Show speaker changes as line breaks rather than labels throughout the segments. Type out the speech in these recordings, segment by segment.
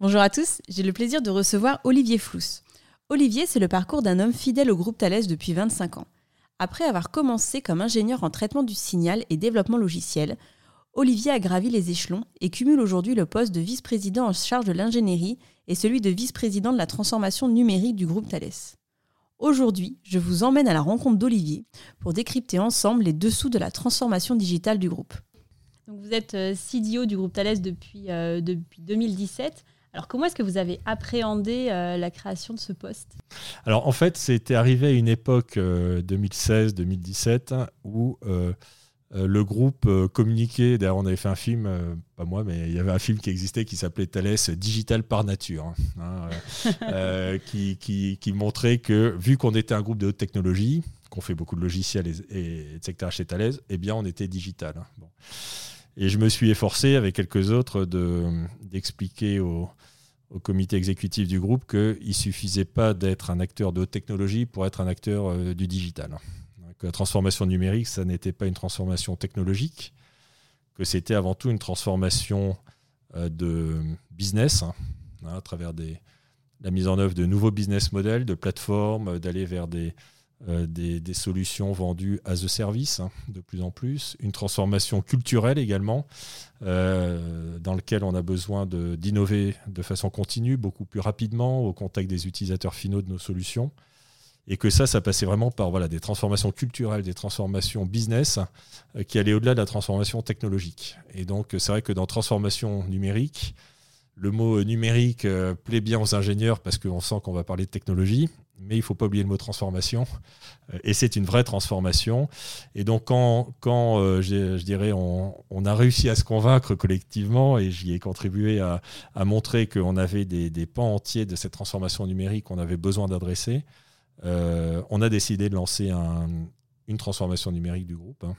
Bonjour à tous, j'ai le plaisir de recevoir Olivier Flous. Olivier, c'est le parcours d'un homme fidèle au groupe Thales depuis 25 ans. Après avoir commencé comme ingénieur en traitement du signal et développement logiciel, Olivier a gravi les échelons et cumule aujourd'hui le poste de vice-président en charge de l'ingénierie et celui de vice-président de la transformation numérique du groupe Thales. Aujourd'hui, je vous emmène à la rencontre d'Olivier pour décrypter ensemble les dessous de la transformation digitale du groupe. Vous êtes euh, CDO du groupe Thales depuis, euh, depuis 2017. Alors comment est-ce que vous avez appréhendé euh, la création de ce poste?
Alors en fait, c'était arrivé à une époque 2016-2017 euh, où euh, le groupe communiquait, d'ailleurs on avait fait un film, pas moi, mais il y avait un film qui existait qui s'appelait Thales Digital par nature, hein, qui, qui, montrait que vu qu'on était un groupe de haute technologie, qu'on fait beaucoup de logiciels et, etc. chez Thales, eh bien on était digital. Hein. Et je me suis efforcé, avec quelques autres, d'expliquer au comité exécutif du groupe qu'il ne suffisait pas d'être un acteur de haute technologie pour être un acteur euh, du digital. Que la transformation numérique, ça n'était pas une transformation technologique, que c'était avant tout une transformation euh, de business, hein, à travers la mise en œuvre de nouveaux business models, de plateformes, d'aller vers des, euh, des, solutions vendues à the service hein, de plus en plus, une transformation culturelle également, euh, dans laquelle on a besoin d'innover de, façon continue, beaucoup plus rapidement, au contact des utilisateurs finaux de nos solutions. Et que ça, ça passait vraiment par voilà, des transformations culturelles, des transformations business euh, qui allaient au-delà de la transformation technologique. Et donc, c'est vrai que dans transformation numérique, le mot numérique plaît bien aux ingénieurs parce qu'on sent qu'on va parler de technologie mais il ne faut pas oublier le mot transformation. Euh, et c'est une vraie transformation. Et donc, quand, quand euh, je, dirais, on, a réussi à se convaincre collectivement, et j'y ai contribué à, montrer qu'on avait des, pans entiers de cette transformation numérique qu'on avait besoin d'adresser, euh, on a décidé de lancer une transformation numérique du groupe. Hein.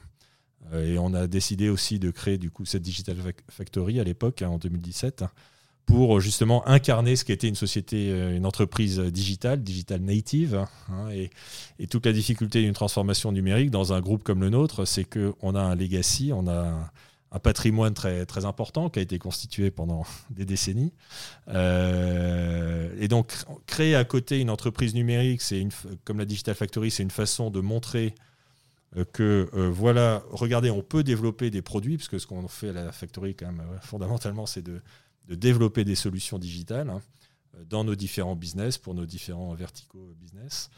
Et on a décidé aussi de créer du coup cette Digital Factory à l'époque, hein, en 2017 pour justement incarner ce qu'était une société, euh, une entreprise digitale, digital native. Hein, et, toute la difficulté d'une transformation numérique dans un groupe comme le nôtre, c'est qu'on a un legacy, on a un, patrimoine très, très important qui a été constitué pendant des décennies. Euh, et donc, créer à côté une entreprise numérique, c'est comme la Digital Factory, c'est une façon de montrer euh, que voilà, regardez, on peut développer des produits, puisque ce qu'on fait à la Factory, quand même, fondamentalement, c'est de de développer des solutions digitales hein, dans nos différents business, pour nos différents verticaux business,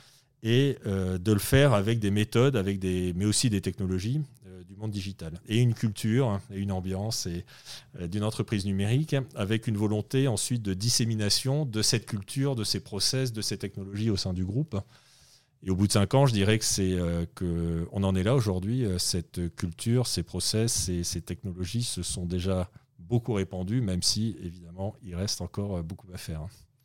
et euh, de le faire avec des méthodes, avec des, mais aussi des technologies euh, du monde digital, et une culture hein, et une ambiance et, euh, d'une entreprise numérique, avec une volonté ensuite de dissémination de cette culture, de ces process, de ces technologies au sein du groupe. Et au bout de cinq ans, je dirais que c'est que on en est là aujourd'hui. Cette culture, ces process, et ces technologies se sont déjà beaucoup répandu, même si évidemment il reste encore euh, beaucoup à faire. Hein.